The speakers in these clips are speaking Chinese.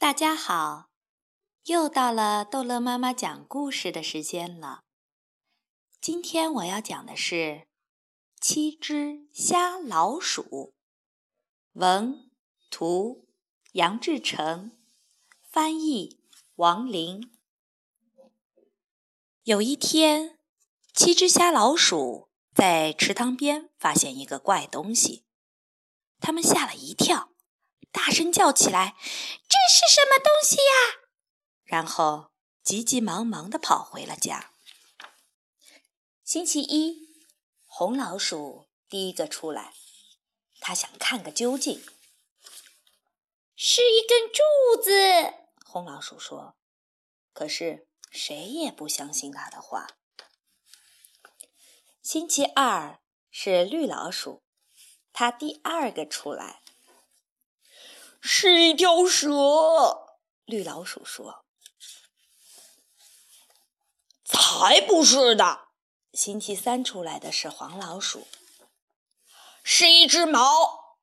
大家好，又到了逗乐妈妈讲故事的时间了。今天我要讲的是《七只瞎老鼠》，文图杨志成，翻译王林。有一天，七只瞎老鼠在池塘边发现一个怪东西，他们吓了一跳。大声叫起来：“这是什么东西呀？”然后急急忙忙地跑回了家。星期一，红老鼠第一个出来，他想看个究竟。是一根柱子，红老鼠说。可是谁也不相信他的话。星期二是绿老鼠，他第二个出来。是一条蛇，绿老鼠说：“才不是的。”星期三出来的是黄老鼠，是一只猫。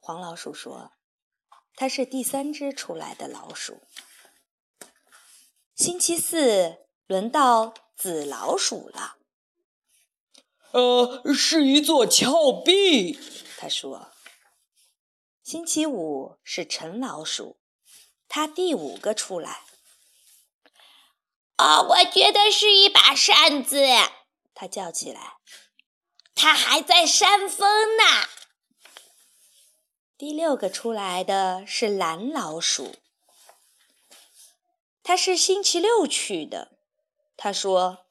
黄老鼠说：“它是第三只出来的老鼠。”星期四轮到紫老鼠了。呃，是一座峭壁，他说。星期五是陈老鼠，他第五个出来。哦，我觉得是一把扇子，他叫起来。他还在扇风呢。第六个出来的是蓝老鼠，他是星期六去的。他说：“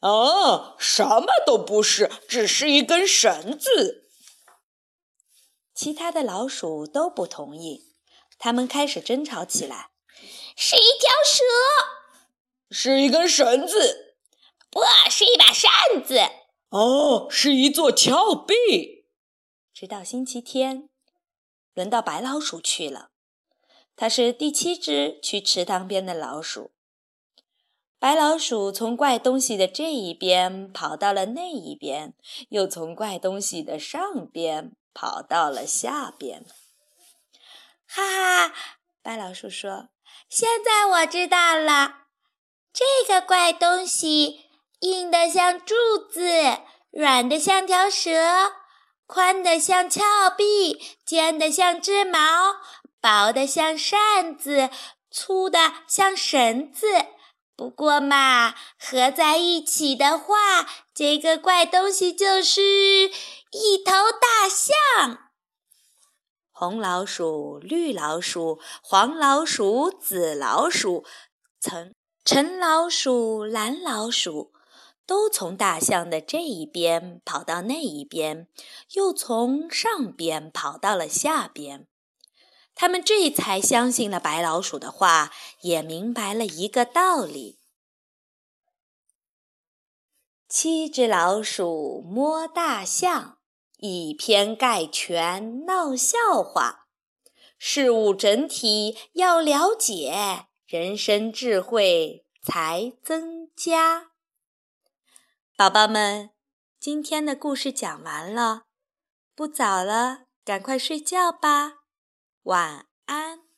哦，什么都不是，只是一根绳子。”其他的老鼠都不同意，他们开始争吵起来。是一条蛇，是一根绳子，不是一把扇子。哦，是一座峭壁。直到星期天，轮到白老鼠去了。它是第七只去池塘边的老鼠。白老鼠从怪东西的这一边跑到了那一边，又从怪东西的上边。跑到了下边，哈哈！白老鼠说：“现在我知道了，这个怪东西硬的像柱子，软的像条蛇，宽的像峭壁，尖的像只毛，薄的像扇子，粗的像绳子。不过嘛，合在一起的话，这个怪东西就是……”一头大象，红老鼠、绿老鼠、黄老鼠、紫老鼠、橙橙老鼠、蓝老鼠，都从大象的这一边跑到那一边，又从上边跑到了下边。他们这才相信了白老鼠的话，也明白了一个道理：七只老鼠摸大象。以偏概全闹笑话，事物整体要了解，人生智慧才增加。宝宝们，今天的故事讲完了，不早了，赶快睡觉吧，晚安。